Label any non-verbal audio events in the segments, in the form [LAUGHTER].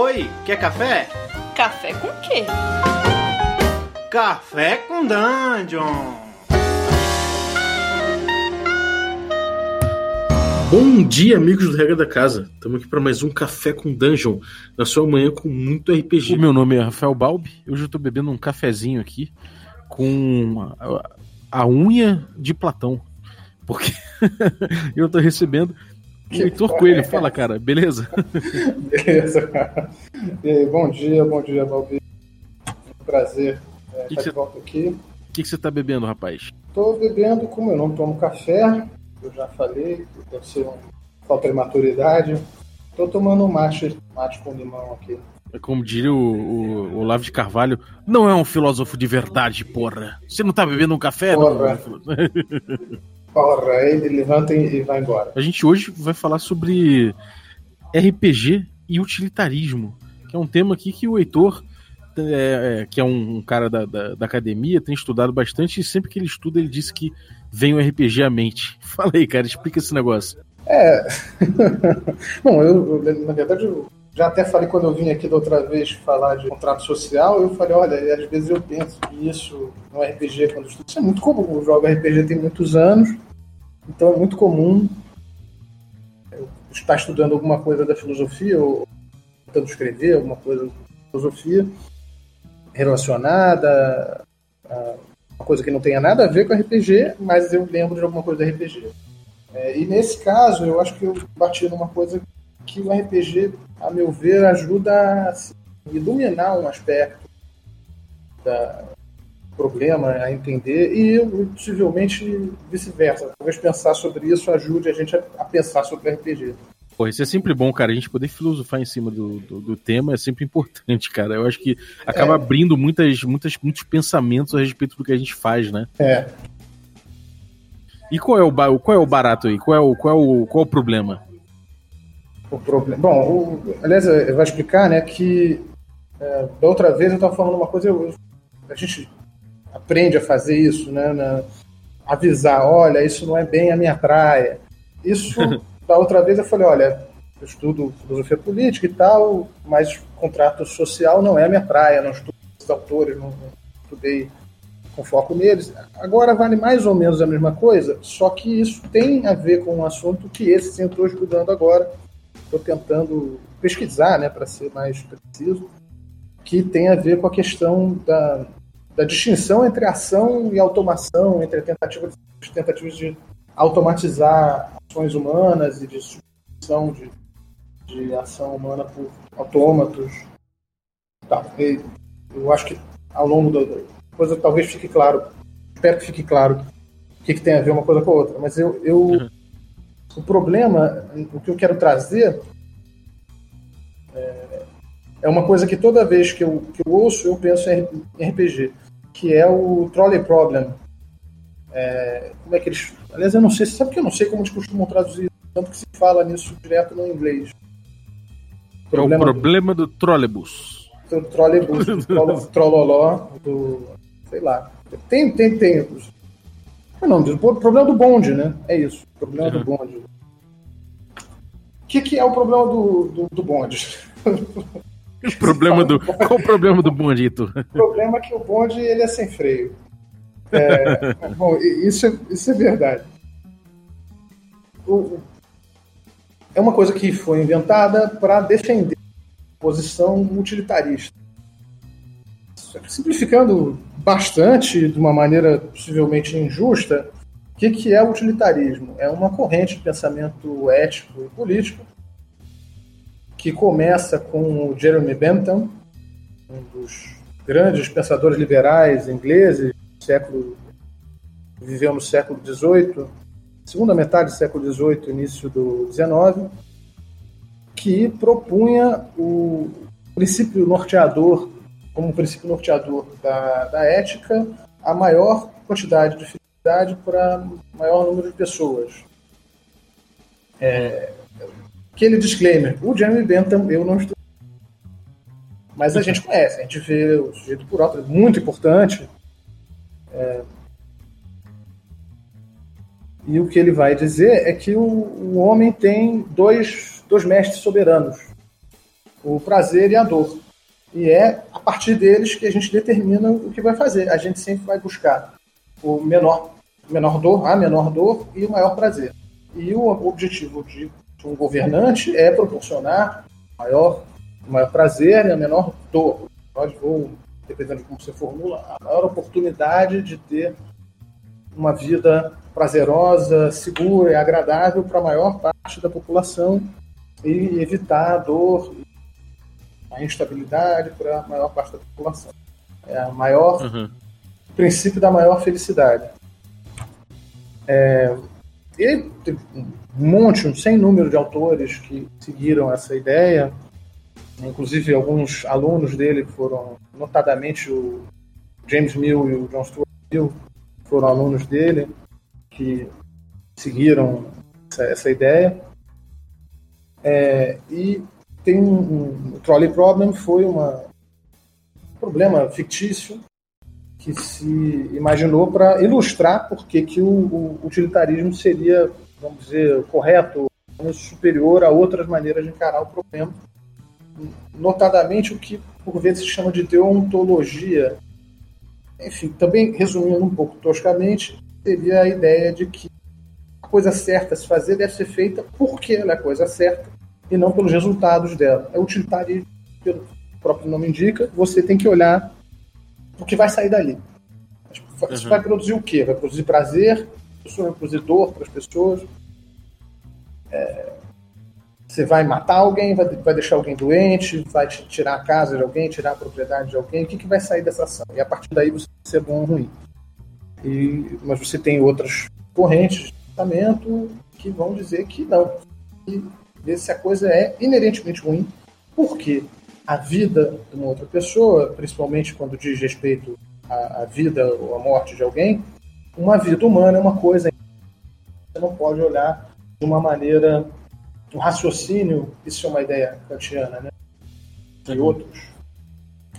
Oi, quer café? Café com quê? Café com Dungeon! Bom dia, amigos do Regra da Casa. Estamos aqui para mais um Café com Dungeon, na sua manhã com muito RPG. O meu nome é Rafael Balbi, hoje eu estou bebendo um cafezinho aqui com a, a unha de Platão, porque [LAUGHS] eu estou recebendo Heitor Coelho. [LAUGHS] Fala, cara, beleza? Beleza, cara. bom dia, bom dia, Balbi. Um prazer é, Que que estar de volta aqui. O que, que você está bebendo, rapaz? Estou bebendo, como eu não tomo café, eu já falei, deve ser uma falta de maturidade. Estou tomando um mate, mate com limão aqui. É Como diria o, o, o Olavo de Carvalho, não é um filósofo de verdade, porra. Você não tá bebendo um café? Não? [LAUGHS] Porra. Aí ele levanta e vai embora. A gente hoje vai falar sobre RPG e utilitarismo, que é um tema aqui que o Heitor, é, é, que é um, cara da, da, da academia, tem estudado bastante e sempre que ele estuda ele diz que vem o RPG à mente. [LAUGHS] Fala aí, cara, explica esse negócio. É. [LAUGHS] Bom, eu, eu, na verdade, eu já até falei quando eu vim aqui da outra vez falar de contrato social, eu falei, olha, às vezes eu penso isso no RPG, quando estudo, isso é muito comum. Eu jogo RPG tem muitos anos, então é muito comum eu estar estudando alguma coisa da filosofia ou tentando escrever alguma coisa da filosofia relacionada a uma coisa que não tenha nada a ver com RPG, mas eu lembro de alguma coisa do RPG. É, e nesse caso, eu acho que eu bati numa coisa que o RPG, a meu ver, ajuda a iluminar um aspecto da problema, a entender, e possivelmente vice-versa. Talvez pensar sobre isso ajude a gente a, a pensar sobre RPG. Pô, isso é sempre bom, cara. A gente poder filosofar em cima do, do, do tema é sempre importante, cara. Eu acho que acaba É. abrindo muitas, muitas, muitos pensamentos a respeito do que a gente faz, né? É, E qual é o, qual é o barato aí? Qual é o, qual é o, qual é o problema? O problema. Bom, o, aliás, eu vou explicar, né, que é, da outra vez eu estava falando uma coisa, eu- a gente aprende a fazer isso, né, na- avisar, olha, isso não é bem a minha praia. Isso, [LAUGHS] da outra vez eu falei, olha, eu estudo filosofia política e tal, mas contrato social não é a minha praia, não estudo esses autores, não, não estudei com foco neles. Agora vale mais ou menos a mesma coisa, só que isso tem a ver com um assunto que esse sim eu estou estudando agora. Estou tentando pesquisar, né, para ser mais preciso, que tem a ver com a questão da, da distinção entre ação e automação, entre a tentativa de, tentativas de automatizar ações humanas e de substituição de, de ação humana por autômatos. Tá, eu acho que ao longo da coisa talvez fique claro, espero que fique claro o que, que tem a ver uma coisa com a outra, mas eu, eu o problema, o que eu quero trazer é, é uma coisa que toda vez que eu, que eu ouço eu penso em RPG, que é o trolley problem. É, como é que eles. Aliás, eu não sei, sabe que eu não sei como eles costumam traduzir, tanto que se fala nisso direto no inglês. É o problema do trolebus. do trolebus, do trolo- trololó, do. sei lá. Tem, tem, tem. É o nome disso? O problema do bonde, né? É isso. O problema do Uhum. bonde. O que, que é o problema do, do, do bonde? O problema do, [LAUGHS] qual o problema do bondito? O problema é que o bonde ele é sem freio. É, [LAUGHS] bom, isso é, isso é verdade. O- é uma coisa que foi inventada para defender a posição utilitarista. Simplificando bastante, de uma maneira possivelmente injusta, o que, que é o utilitarismo? É uma corrente de pensamento ético e político que começa com o Jeremy Bentham, um dos grandes pensadores liberais ingleses século viveu no século XVIII, segunda metade do século XVIII, início do XIX, que propunha o princípio norteador, como princípio norteador da, da ética, a maior quantidade de felicidade para maior número de pessoas. É, aquele disclaimer, o Jeremy Bentham eu não estou mas a gente conhece, a gente vê o sujeito por alto, é muito importante. É, E o que ele vai dizer é que o, o homem tem dois, dois mestres soberanos. o prazer e a dor. E é a partir deles que a gente determina o que vai fazer. A gente sempre vai buscar o menor, menor dor, a menor dor e o maior prazer. E o objetivo de um governante é proporcionar maior, maior prazer e a menor dor. Pode, ou, dependendo de como você formula, a maior oportunidade de ter uma vida prazerosa, segura e agradável para a maior parte da população e evitar a dor, a instabilidade para a maior parte da população. É a maior uhum. princípio da maior felicidade. É, e teve um monte, um sem número de autores que seguiram essa ideia. Inclusive, alguns alunos dele foram, notadamente o James Mill e o John Stuart Mill, foram alunos dele que seguiram essa, essa ideia. É, e tem um, um, o Trolley Problem foi uma, um problema fictício que se imaginou para ilustrar por que, que o, o, utilitarismo seria, vamos dizer, correto, superior a outras maneiras de encarar o problema. Notadamente o que por vezes se chama de deontologia. Enfim, também resumindo um pouco toscamente, seria a ideia de que a coisa certa a se fazer deve ser feita porque ela é a coisa certa e não pelos resultados dela. É utilitário, pelo próprio nome indica, você tem que olhar o que vai sair dali. Isso uhum. vai produzir o quê? Vai produzir prazer, vai produzir dor para as pessoas. É, você vai matar alguém, vai, vai deixar alguém doente, vai tirar a casa de alguém, tirar a propriedade de alguém. O que, que vai sair dessa ação? E a partir daí você vai ser bom ou ruim. E, mas você tem outras correntes de pensamento que vão dizer que não. E ver se a coisa é inerentemente ruim, porque a vida de uma outra pessoa, principalmente quando diz respeito à, à vida ou à morte de alguém, uma vida humana é uma coisa você não pode olhar de uma maneira um raciocínio, isso é uma ideia kantiana, né? E outros.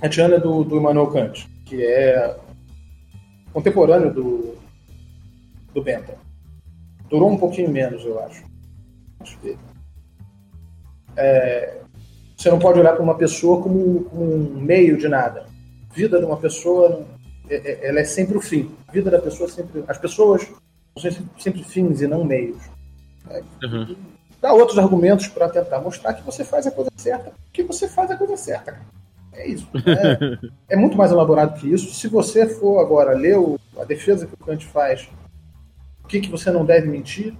Kantiana é do, do Immanuel Kant, que é contemporâneo do, do Bentham. Durou um pouquinho menos, eu acho. Acho que é, você não pode olhar para uma pessoa como, como, um meio de nada. A vida de uma pessoa, é, é, ela é sempre o fim. A vida da pessoa é sempre. As pessoas são sempre fins e não meios. É, uhum. Dá outros argumentos para tentar mostrar que você faz a coisa certa, que você faz a coisa certa. É isso. É, [LAUGHS] é, muito mais elaborado que isso. Se você for agora ler o, a defesa que o Kant faz, o que, que você não deve mentir,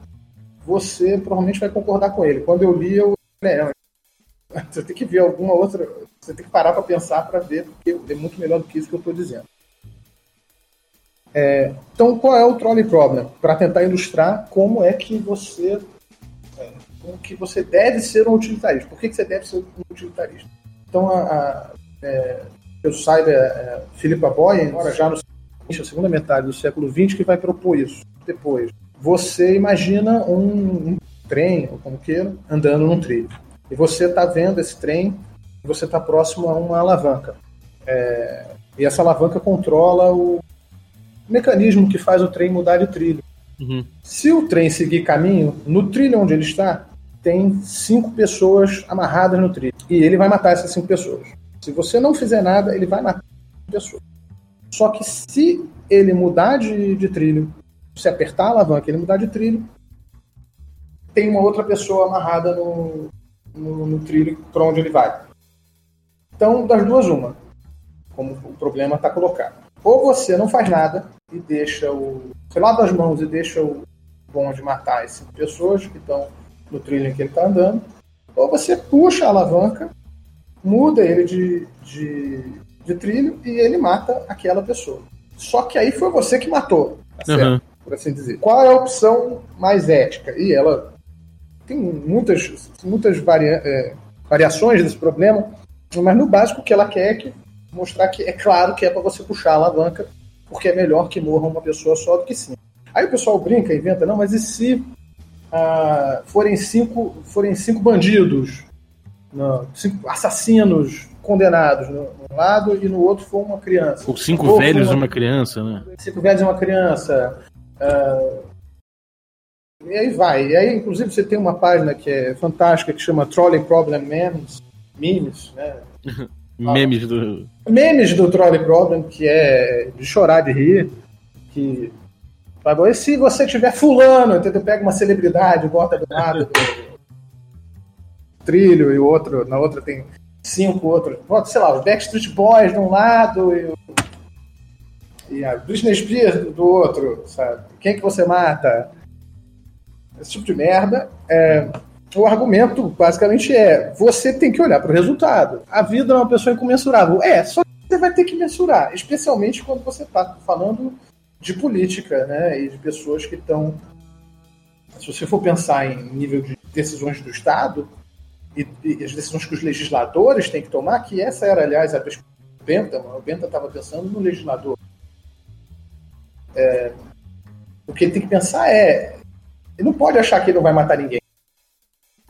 você provavelmente vai concordar com ele. Quando eu li, eu é, você tem que ver alguma outra. Você tem que parar para pensar para ver, porque é muito melhor do que isso que eu estou dizendo. É, então, qual é o trolley problem? Para tentar ilustrar como é que você é, como que você deve ser um utilitarista. Por que, que você deve ser um utilitarista? Então, a, a é, eu saiba, é, Philippa Boyen, já no na segunda metade do século XX, que vai propor isso. Depois, você imagina um, um trem, ou como queira, andando num trilho. E você está vendo esse trem, você está próximo a uma alavanca. É, e essa alavanca controla o mecanismo que faz o trem mudar de trilho. Uhum. Se o trem seguir caminho, no trilho onde ele está, tem cinco pessoas amarradas no trilho. E ele vai matar essas cinco pessoas. Se você não fizer nada, ele vai matar pessoas. Só que se ele mudar de, de trilho, se apertar a alavanca ele mudar de trilho, tem uma outra pessoa amarrada no, no, no trilho para onde ele vai. Então, das duas, uma. Como o problema está colocado. Ou você não faz nada e deixa o. Você lava as mãos e deixa o bonde matar as cinco pessoas que estão no trilho em que ele está andando. Ou você puxa a alavanca, muda ele de, de, de, trilho e ele mata aquela pessoa. Só que aí foi você que matou, tá certo? Uhum. Por assim dizer. Qual é a opção mais ética? E ela tem muitas, muitas varia, é, variações desse problema, mas no básico o que ela quer é que mostrar que é claro que é para você puxar a alavanca, porque é melhor que morra uma pessoa só do que cinco. Aí o pessoal brinca, inventa, não, mas e se ah, forem, cinco, forem cinco bandidos, não, cinco assassinos condenados no, num lado e no outro for uma criança? Ou cinco velhos uma, e uma criança, né? Cinco velhos e uma criança. Uh, e aí vai. E aí, inclusive, você tem uma página que é fantástica que chama Trolley Problem Man, memes, né? [LAUGHS] Memes do. Memes do Trolley Problem, que é de chorar de rir. Que. E se você tiver fulano, entendeu? Pega uma celebridade, bota do lado do [LAUGHS] trilho e o outro, na outra tem cinco outros. Bota, sei lá, os Backstreet Boys de um lado e, o, e a Britney Spears do outro, sabe? Quem que você mata? Esse tipo de merda. É, o argumento basicamente é: você tem que olhar para o resultado. A vida é uma pessoa incomensurável. É, só que você vai ter que mensurar, especialmente quando você está falando de política, né? E de pessoas que estão. Se você for pensar em nível de decisões do Estado e, e as decisões que os legisladores têm que tomar, que essa era, aliás, a do Benta, o Benta estava pensando no legislador. É, o que ele tem que pensar é: ele não pode achar que ele não vai matar ninguém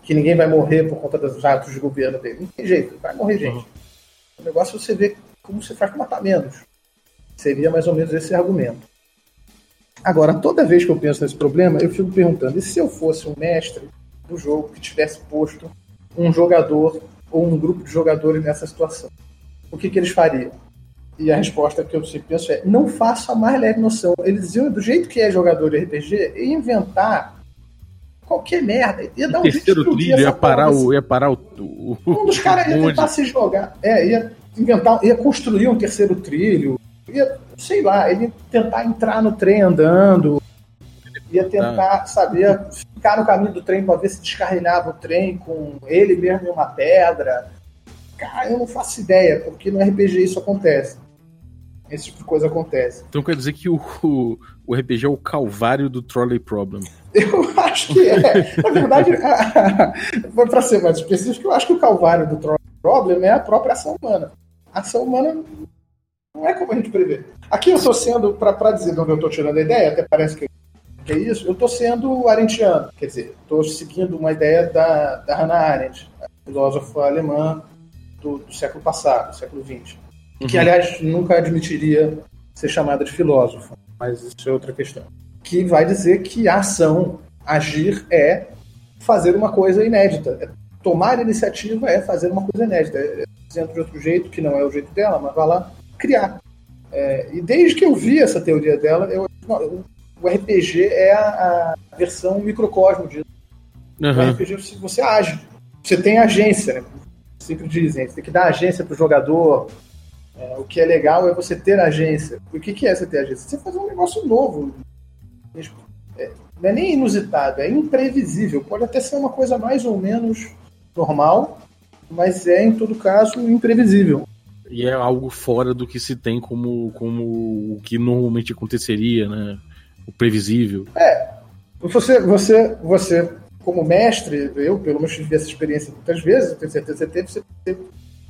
que ninguém vai morrer por conta dos atos de governo dele. Não tem jeito, vai morrer gente. Uhum. O negócio é você ver como você faz para matar menos. Seria mais ou menos esse argumento. Agora, toda vez que eu penso nesse problema, eu fico perguntando: e se eu fosse um mestre do jogo que tivesse posto um jogador ou um grupo de jogadores nessa situação? O que, que eles fariam? E a resposta que eu sempre penso é: não faço a mais leve noção. Eles iam, do jeito que é jogador de RPG, inventar qualquer merda. Ia dar um terceiro trilho, ia parar, o, ia parar o, o. Um dos [LAUGHS] caras ia tentar se jogar. É, ia inventar, ia construir um terceiro trilho. Ia, sei lá, ele ia tentar entrar no trem andando. Ia tentar, ah. saber, ficar no caminho do trem para ver se descarrilhava o trem com ele mesmo em uma pedra. Cara, eu não faço ideia, porque no RPG isso acontece. Esse tipo de coisa acontece. Então quer dizer que o, o, o RPG é o calvário do Trolley Problem. Eu acho que é. Na verdade, para ser mais específico, eu acho que o calvário do Problem é a própria ação humana. A ação humana não é como a gente prevê. Aqui eu estou sendo, para dizer de onde eu estou tirando a ideia, até parece que, é isso, eu estou sendo arendtiano. Quer dizer, estou seguindo uma ideia da, da Hannah Arendt, filósofa alemã do, do século passado, do século XX uhum. que aliás nunca admitiria ser chamada de filósofo, mas isso é outra questão. Que vai dizer que a ação, agir, é fazer uma coisa inédita. É tomar iniciativa é fazer uma coisa inédita. É, dizendo de outro jeito, que não é o jeito dela, mas vai lá criar. É, e desde que eu vi essa teoria dela, eu, o RPG é a, a versão microcosmo disso. Uhum. O RPG você age, você tem agência, né? Sempre dizem, você tem que dar agência para o jogador, é, o que é legal é você ter agência. O que, que é você ter agência? Você fazer um negócio novo. É, não é nem inusitado, é imprevisível. Pode até ser uma coisa mais ou menos normal, mas é, em todo caso, imprevisível. E é algo fora do que se tem como, como o que normalmente aconteceria, né? O previsível. É. Você, você, você como mestre, eu pelo menos tive essa experiência muitas vezes, tenho certeza que você teve, você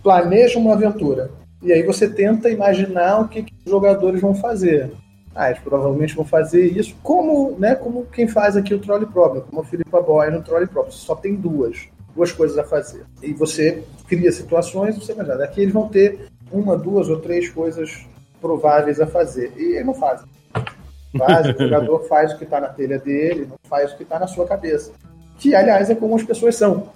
planeja uma aventura. E aí você tenta imaginar o que, que os jogadores vão fazer. Ah, eles provavelmente vão fazer isso como, né, como quem faz aqui o Trolley Problem, como o Filipe Boy no Trolley Problem. Só tem duas, duas coisas a fazer. E você cria situações, você imagina, aqui eles vão ter uma, duas ou três coisas prováveis a fazer. E eles não fazem. Faz, o jogador [LAUGHS] faz o que está na telha dele, não faz o que está na sua cabeça. Que, aliás, é como as pessoas são.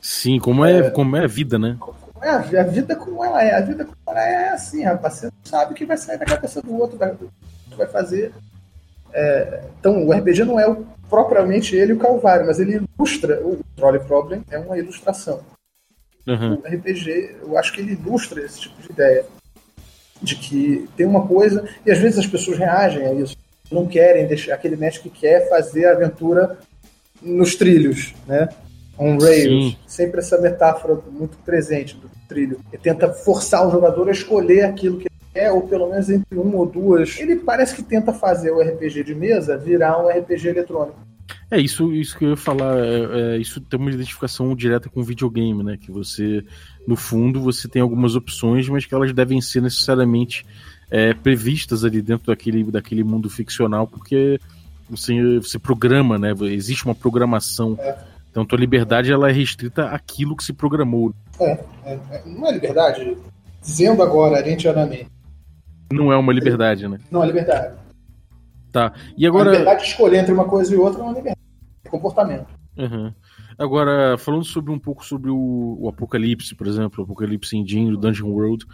Sim, como é, é como é a vida, né? É, a vida como ela é. A vida como ela é assim, rapaz. Você não sabe o que vai sair da cabeça do outro, que vai fazer. É, então, o RPG não é o, propriamente ele o Calvário, mas ele ilustra. O Trolley Problem é uma ilustração. Uhum. O RPG, eu acho que ele ilustra esse tipo de ideia. De que tem uma coisa, e às vezes as pessoas reagem a isso. Não querem deixar. Aquele mestre que quer fazer a aventura nos trilhos, né? on rails. Sim. Sempre essa metáfora muito presente do trilho. Ele tenta forçar o jogador a escolher aquilo que quer, ou pelo menos entre uma ou duas. Ele parece que tenta fazer o RPG de mesa virar um RPG eletrônico. É, isso, isso que eu ia falar, é, é, isso tem uma identificação direta com o videogame, né? Que você, no fundo, você tem algumas opções, mas que elas devem ser necessariamente é, previstas ali dentro daquele, daquele mundo ficcional, porque você, você programa, né? Existe uma programação é. Então tua liberdade ela é restrita àquilo que se programou. É, é, é não é liberdade. Dizendo agora, arentianamente. Não é uma liberdade, né? Não é liberdade. Tá. E agora. A liberdade de escolher entre uma coisa e outra não é liberdade. É comportamento. Uhum. Agora, falando sobre um pouco sobre o, o Apocalipse, por exemplo, o Apocalipse Engine, o Dungeon World,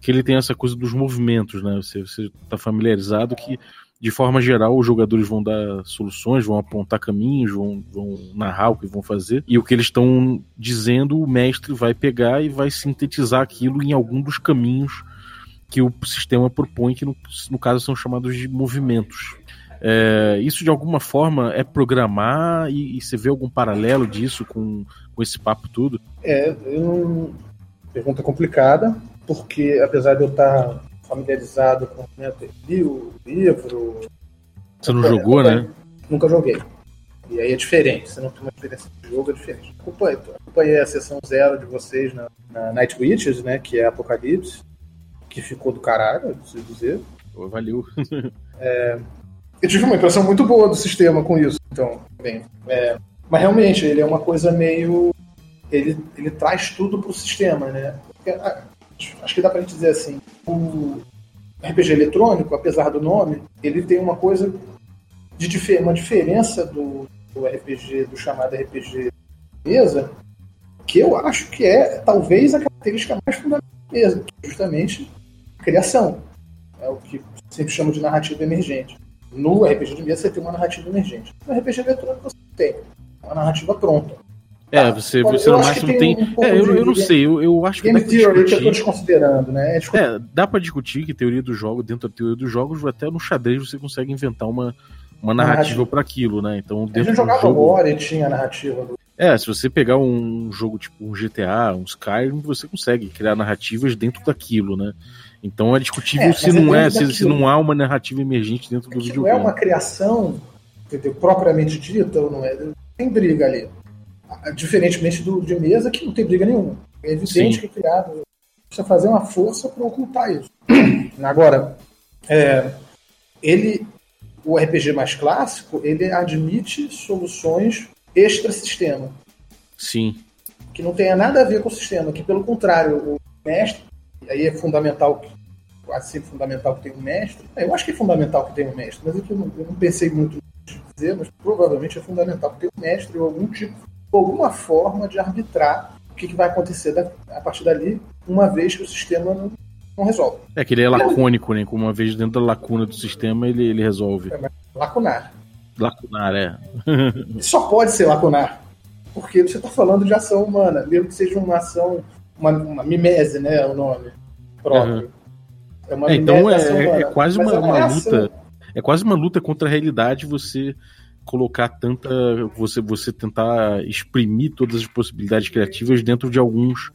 que ele tem essa coisa dos movimentos, né? Você está familiarizado que, de forma geral, os jogadores vão dar soluções, vão apontar caminhos, vão, vão narrar o que vão fazer, e o que eles estão dizendo, o mestre vai pegar e vai sintetizar aquilo em algum dos caminhos que o sistema propõe, que no, no caso são chamados de movimentos. É, isso de alguma forma é programar e, e, você vê algum paralelo disso com, com esse papo tudo? É, eu pergunta complicada, porque apesar de eu estar familiarizado com né, o livro. Você não jogou, né? Nunca joguei. E aí é diferente, você não tem uma experiência de jogo, é diferente. Acompanhei, acompanhei a sessão zero de vocês na, na Night Witches, né? Que é Apocalipse, que ficou do caralho, preciso dizer. Valeu. [LAUGHS] é, eu tive uma impressão muito boa do sistema com isso. Então, bem. É, mas realmente, ele é uma coisa meio. Ele, ele traz tudo pro sistema, né? Porque, ah, acho que dá pra gente dizer assim. O RPG eletrônico, apesar do nome, ele tem uma coisa de uma diferença do, do RPG, do chamado RPG mesa, que eu acho que é talvez a característica mais fundamental que é justamente criação. É o que sempre chama de narrativa emergente. No RPG de mesa você tem uma narrativa emergente. No RPG eletrônico você tem uma narrativa pronta. É, tá, você, você no máximo tem. tem... Um é, eu, eu não sei, eu, eu acho que. Game Theory que eu tô desconsiderando, né? É, é, dá pra discutir que teoria do jogo, dentro da teoria dos jogos, até no xadrez você consegue inventar uma, uma narrativa para aquilo, né? Então, dentro a gente jogava jogo... War e tinha a narrativa do. É, se você pegar um jogo tipo um GTA, um Skyrim, você consegue criar narrativas dentro daquilo, né? Então é discutível é, se não é, se, se, não há uma narrativa emergente dentro do videogame. Não é uma criação, entendeu? Propriamente dita, ou não é? Tem briga ali. Diferentemente do de mesa, que não tem briga nenhuma. É evidente Sim. que é criado. Precisa fazer uma força para ocultar isso. [CLEARS THROAT] Agora, é, ele, o RPG mais clássico, ele admite soluções extra-sistema. Sim. Que não tenha nada a ver com o sistema, que pelo contrário, o mestre, aí é fundamental, quase sempre fundamental que tenha um mestre. Eu acho que é fundamental que tenha um mestre, mas eu não, eu não pensei muito em dizer, mas provavelmente é fundamental que tenha um mestre ou algum tipo alguma forma de arbitrar o que, que vai acontecer da, a partir dali, uma vez que o sistema não, não resolve. É que ele é lacônico, né? Como uma vez dentro da lacuna do sistema ele, ele resolve. É, lacunar. Lacunar, é. [LAUGHS] Só pode ser lacunar. Porque você está falando de ação humana, mesmo que seja uma ação, uma, uma mimese, né? É o nome próprio. Uhum. É uma é, então é, é, quase uma, é uma, luta. É quase uma luta contra a realidade você colocar tanta. você, você tentar exprimir todas as possibilidades criativas dentro de alguns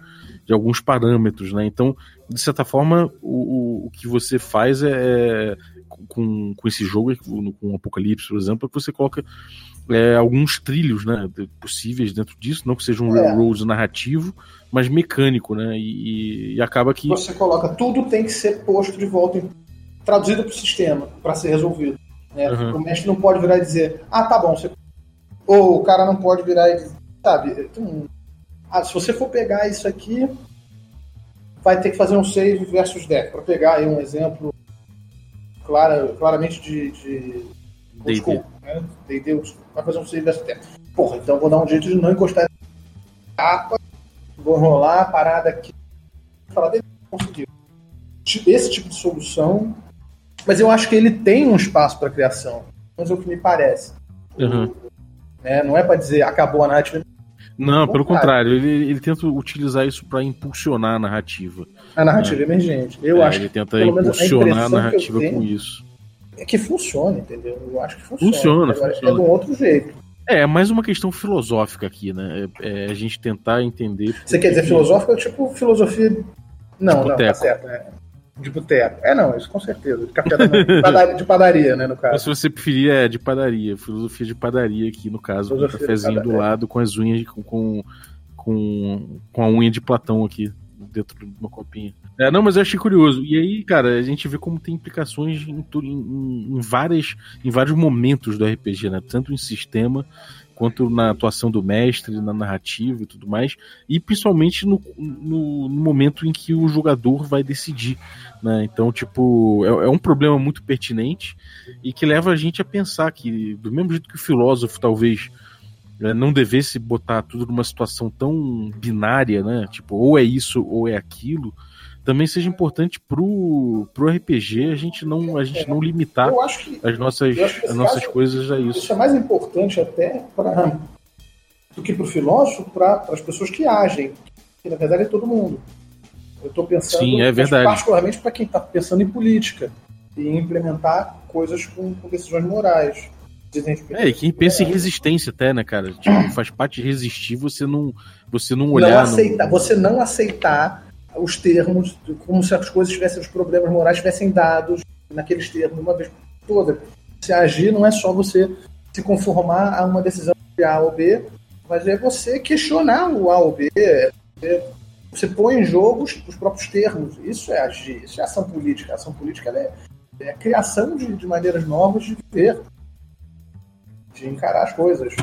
de alguns parâmetros, né? Então, de certa forma, o, o que você faz é, é com, com esse jogo, com o Apocalipse, por exemplo, é que você coloca é, alguns trilhos né, possíveis dentro disso, não que seja um é. narrativo, mas mecânico, né? E, e, acaba que. Você coloca, tudo tem que ser posto de volta, traduzido para o sistema, para ser resolvido. Né? Uhum. O mestre não pode virar e dizer, ah, tá bom, você... ou o cara não pode virar e dizer, sabe, ah, se você for pegar isso aqui, vai ter que fazer um save versus deck. Para pegar aí um exemplo clara, claramente de, de D&D. Né? vai fazer um save versus deck. Porra, então vou dar um jeito de não encostar capa, vou enrolar a parada aqui, falar dele, conseguiu. Esse tipo de solução mas eu acho que ele tem um espaço para criação. Mas é o que me parece. Uhum. Né? Não é para dizer acabou a narrativa. Não, pelo contrário, ele, ele tenta utilizar isso para impulsionar a narrativa. A narrativa né? emergente. Eu é, acho ele tenta impulsionar a, a narrativa com isso. É que funciona, entendeu? Eu acho que funciona. Funciona, Agora, funciona. É de um outro jeito. É, é mais uma questão filosófica aqui, né? É, é a gente tentar entender. Você quer dizer filosófica? Tipo filosofia. Não, não, tá certo. Né? De boteco. É, não, isso com certeza. De café da manhã. De padaria, de padaria, né, no caso. Mas se você preferir, é de padaria. Filosofia de padaria aqui, no caso. Filosofia com o cafezinho do lado, com as unhas, com, com, com a unha de Platão aqui, dentro de uma copinha. É, não, mas eu achei curioso. E aí, cara, a gente vê como tem implicações em, em, em, várias, em vários momentos do RPG, né? Tanto em sistema quanto na atuação do mestre, na narrativa e tudo mais, e principalmente no, no, no momento em que o jogador vai decidir. Né? Então, tipo, é, é, um problema muito pertinente e que leva a gente a pensar que, do mesmo jeito que o filósofo talvez é, não devesse botar tudo numa situação tão binária, né? Tipo, ou é isso ou é aquilo, também seja importante pro, pro RPG a gente não, a gente não limitar que, as nossas, as nossas caso, coisas a isso. Isso é mais importante até para do que para o filósofo, para as pessoas que agem, que na verdade é todo mundo. Eu estou pensando, Sim, é verdade. particularmente para quem está pensando em política e em implementar coisas com, com decisões morais. É, e quem pensa em resistência até, né, cara? Tipo, faz parte de resistir você não, você não olhar. Não aceitar, no... Você não aceitar os termos, como se as coisas tivessem, os problemas morais tivessem dados naqueles termos, uma vez por toda. Se agir não é só você se conformar a uma decisão de A ou B, mas é você questionar o A ou B. É, você põe em jogo os, os, próprios termos. Isso é agir, isso é ação política. A ação política é, é a criação de, de maneiras novas de viver de encarar as coisas.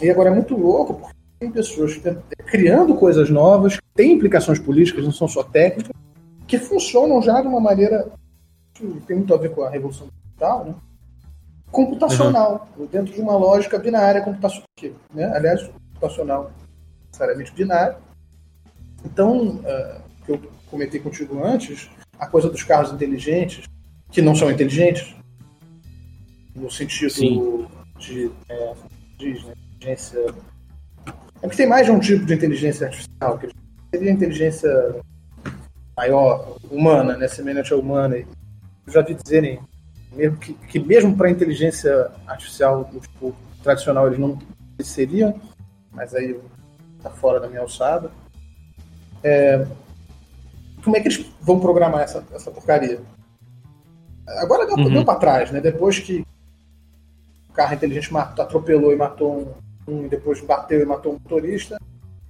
E agora é muito louco, porque tem pessoas criando coisas novas, que têm implicações políticas, não são só técnicas, que funcionam já de uma maneira que tem muito a ver com a revolução digital, né? computacional, uhum. dentro de uma lógica binária computacional. Né? Aliás, computacional necessariamente binário. Então, uh, que eu comentei contigo antes, a coisa dos carros inteligentes, que não são inteligentes, no sentido Sim de, é, né, inteligência. É porque tem mais de um tipo de inteligência artificial, que seria inteligência maior, humana, né, semelhante à humana. Eu já vi dizerem mesmo que, que mesmo para inteligência artificial tipo, tradicional eles não seriam, mas aí tá fora da minha alçada. É, como é que eles vão programar essa, essa porcaria? Agora deu, uhum. deu para trás, né? Depois que carro inteligente matou, atropelou e matou um, depois bateu e matou um motorista.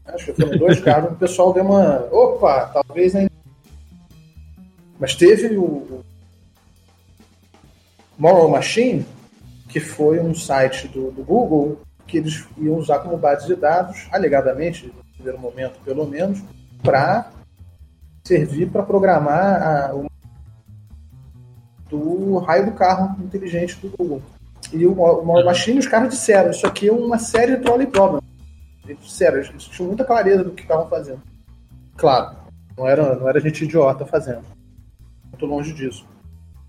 Acho que foram dois carros. O pessoal deu uma. Opa, talvez ainda. Mas teve o Moral Machine, que foi um site do, do, Google que eles iam usar como base de dados, alegadamente, no primeiro momento pelo menos, para servir para programar a, o do raio do carro inteligente do Google. E o, o Machine, os caras disseram, isso aqui é uma série de trolley problem. Eles disseram, eles tinham muita clareza do que estavam fazendo. Claro, não era, não era gente idiota fazendo. Muito longe disso.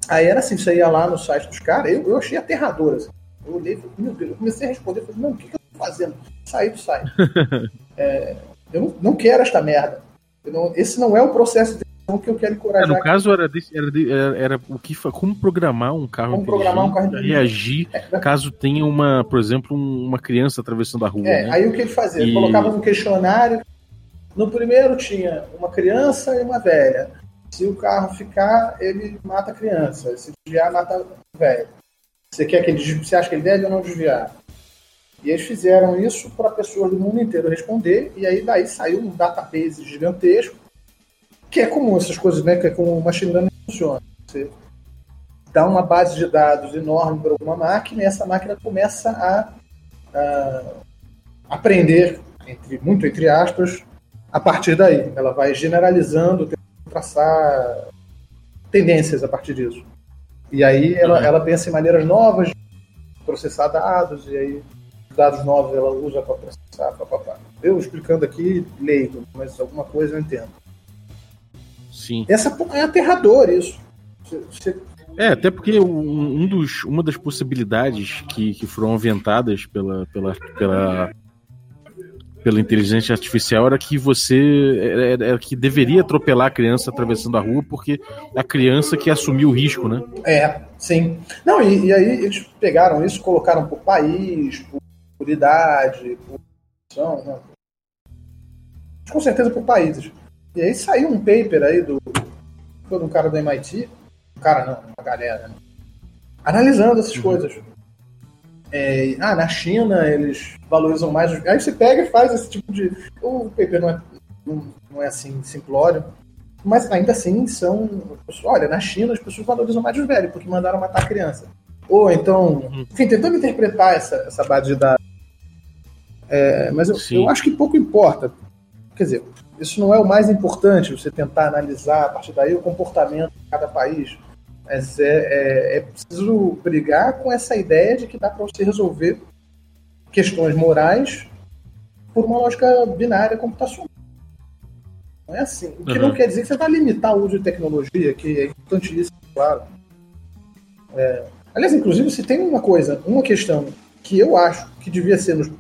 Aí era assim, você ia lá no site dos caras, eu, eu achei aterrador. Assim. Eu olhei e falei, meu Deus, eu comecei a responder, falei, não, o que, que eu tô fazendo? Saí do site. [LAUGHS] é, eu não, não quero esta merda. Não, esse não é o processo de que eu quero encorajar. É, no caso, era, era, era, era, o que como programar um carro como programar um carro reagir é, né? caso tenha uma, por exemplo, uma criança atravessando a rua. É, né? aí o que ele fazia? Ele colocava no questionário. No primeiro tinha uma criança e uma velha. Se o carro ficar, ele mata a criança. Se desviar, mata o velho. Você quer que ele você acha que ele deve ou não desviar? E eles fizeram isso para pessoas do mundo inteiro responder, e aí daí saiu um database gigantesco que é comum essas coisas, né? Que é como o machine learning funciona. Você dá uma base de dados enorme para alguma máquina e essa máquina começa a, a aprender, entre, muito entre aspas, a partir daí. Ela vai generalizando, traçar tendências a partir disso. E aí ela, uhum. ela pensa em maneiras novas de processar dados, e aí dados novos ela usa para processar. Pá, pá, pá. Eu explicando aqui, leigo, mas alguma coisa eu entendo. Sim. Essa é aterrador isso. Você... É, até porque um dos, uma das possibilidades que, que foram aventadas pela, pela, pela, pela inteligência artificial era que você era, era, que deveria atropelar a criança atravessando a rua porque a criança que assumiu o risco, né? É, sim. Não, e, e aí eles pegaram isso, colocaram por país, por, por idade, por né? com certeza por países. E aí saiu um paper aí do. Foi um cara do MIT. Um cara não, uma galera, né? Analisando essas uhum. coisas. É, ah, na China eles valorizam mais. Os... Aí você pega e faz esse tipo de. O paper não é, não, não é assim simplório, mas ainda assim são. Olha, na China as pessoas valorizam mais os velhos porque mandaram matar a criança. Ou então, uhum. enfim, tentando interpretar essa, essa base de dados. É, mas eu, eu, acho que pouco importa. Quer dizer, isso não é o mais importante, você tentar analisar a partir daí o comportamento de cada país. Mas é, é, é preciso brigar com essa ideia de que dá para você resolver questões morais por uma lógica binária computacional. Não é assim. O que Uhum. não quer dizer que você vai limitar o uso de tecnologia, que é importantíssimo, claro. É, aliás, inclusive, se tem uma coisa, uma questão que eu acho que devia ser nos,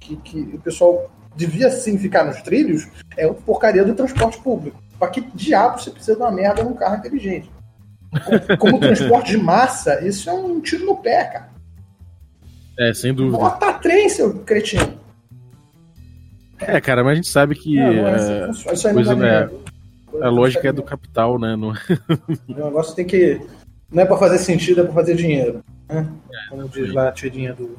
que, que o pessoal devia sim ficar nos trilhos, é a porcaria do transporte público. Pra que diabo você precisa de uma merda num carro inteligente? Como, como transporte de massa, isso é um tiro no pé, cara. É, sem dúvida. Bota trem, seu cretino. É, cara, mas a gente sabe que não é é, assim. Isso coisa, dá né, dinheiro. a lógica é do capital, né? Não... [LAUGHS] O negócio tem que. Não é pra fazer sentido, é pra fazer dinheiro. Né? Como diz lá a tirinha do.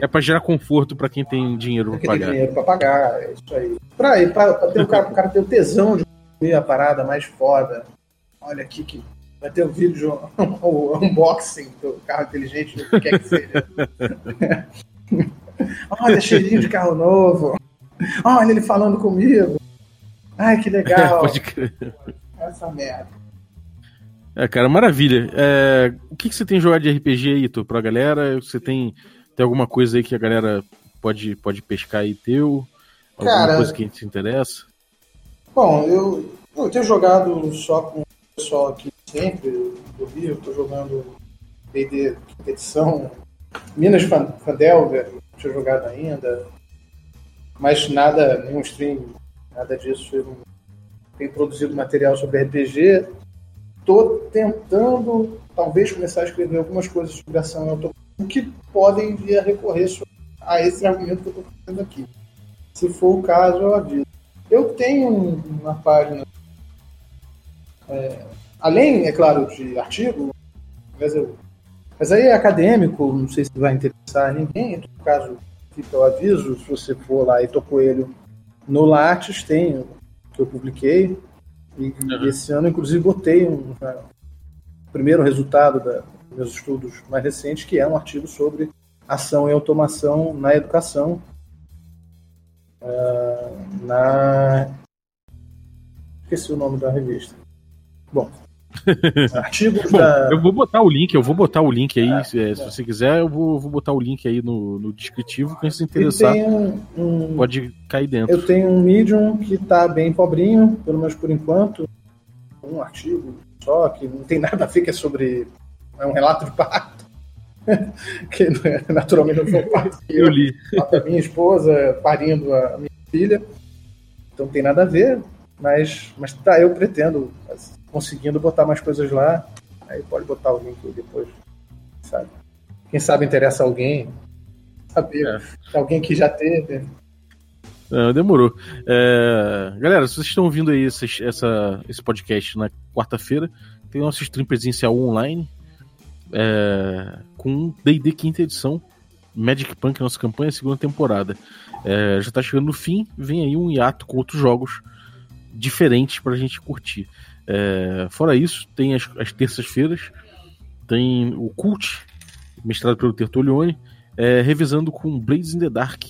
É pra gerar conforto pra quem tem dinheiro Tem ter pagar. dinheiro pra pagar, é isso aí. Pra, pra, pra ter o cara, cara ter o tesão de ver a parada mais foda. Olha aqui que vai ter o vídeo, o [LAUGHS] unboxing do carro inteligente, o que quer que seja. [LAUGHS] Olha, cheirinho de carro novo. Olha ele falando comigo. Ai, que legal. [LAUGHS] Pode crer. Essa merda. É, cara, maravilha. É, o que, que você tem jogado de RPG aí, Ito, pra galera? Você tem, tem alguma coisa aí que a galera pode, pode pescar aí teu? Alguma Cara- coisa que te interessa? Bom, eu, eu tenho jogado só com o pessoal aqui sempre do Rio, tô jogando D&D edição, Minas Fan- Fandelver, não tinha jogado ainda, mas nada, nenhum stream, nada disso, eu não tenho produzido material sobre RPG, tô tentando, talvez, começar a escrever algumas coisas sobre ação. E automação que podem vir a recorrer a esse argumento que eu estou fazendo aqui. Se for o caso, eu aviso. Eu tenho um- uma página, é, além, é claro, de artigo, mas, eu- mas aí é acadêmico, não sei se vai interessar a ninguém, em todo caso, fica o aviso, se você for lá e tocou ele no Lattes, tem o que eu publiquei, e esse ano, inclusive, botei um, o primeiro resultado da, meus estudos mais recentes, que é um artigo sobre ação e automação na educação, ah, na. Esqueci o nome da revista. Bom. [LAUGHS] Artigos Bom, da. eu vou botar o link, eu vou botar o link aí, É, se, é, se você quiser, eu vou, vou botar o link aí no, no descritivo, quem se interessar um, um- pode cair dentro. eu tenho um Medium que está bem pobrinho, pelo menos por enquanto. Um artigo só, que não tem nada a ver, que é sobre. É um relato de parto. [LAUGHS] que não é- naturalmente não foi um parto que Eu li. a minha esposa parindo a minha filha. Então não tem nada a ver, mas, mas tá, eu pretendo, conseguindo botar mais coisas lá. Aí pode botar o link depois, sabe? Quem sabe interessa alguém, saber É. alguém que já teve. Não, demorou. É, galera, se vocês estão ouvindo aí esse, essa, esse podcast na quarta-feira, tem nosso stream presencial online é, com D&D quinta edição, Magic Punk, nossa campanha, segunda temporada. É, já tá chegando no fim, vem aí um hiato com outros jogos diferentes pra gente curtir. É, fora isso, tem as, as terças-feiras, tem o Cult, mestrado pelo Tertolione, é, revisando com Blades in the Dark,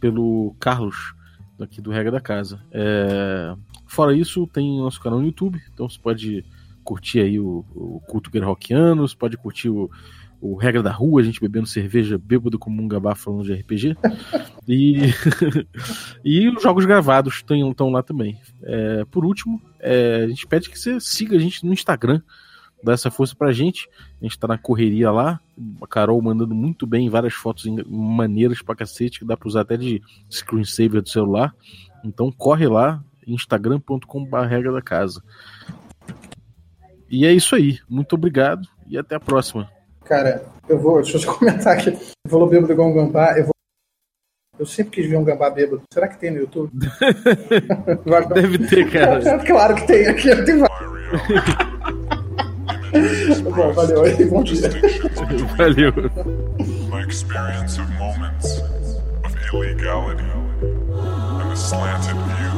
pelo Carlos, aqui do Regra da Casa. É, fora isso, tem nosso canal no YouTube, então você pode curtir aí o, o Culto você pode curtir o, o Regra da Rua, a gente bebendo cerveja bêbado como um gabá falando de RPG. e, [LAUGHS] e os jogos gravados estão lá também. É, por último, é, a gente pede que você siga a gente no Instagram, dá essa força pra gente. A gente tá na correria lá, a Carol mandando muito bem várias fotos maneiras pra cacete, que dá pra usar até de screensaver do celular. Então corre lá, instagram.com.br regra da casa. E é isso aí. Muito obrigado e até a próxima. Cara, eu vou, deixa eu só [LAUGHS] comentar aqui. Você falou bêbado igual um gambá, eu vou. Eu sempre quis ver um gambá bêbado. Será que tem no YouTube? [LAUGHS] Deve ter, cara. [LAUGHS] claro que tem aqui, tem vários. Bom, valeu aí, bom dia. Valeu. my experience of moments of illegality and the slanted views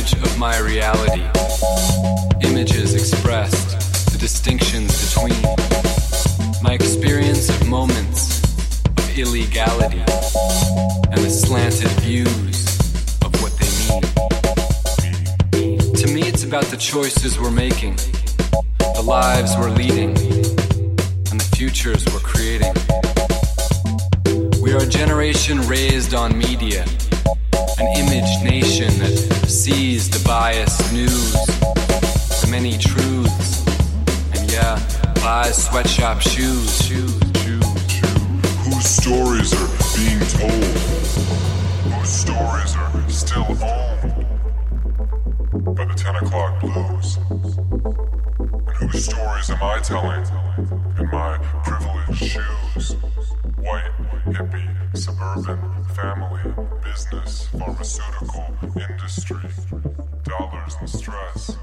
language of my reality. Images expressed, the distinctions between. My experience of moments of illegality and the slanted views of what they mean. To me, it's about the choices we're making, the lives we're leading, and the futures we're creating. We are a generation raised on media, an image nation that sees the biased news, the many truths, and yeah, buys sweatshop shoes. shoes, shoes, shoes. Whose stories are being told? Whose stories are still owned by the 10 o'clock blues? And whose stories am I telling in my privileged shoes? White, hippie, suburban, family, business, pharmaceutical, industry, dollars and stress.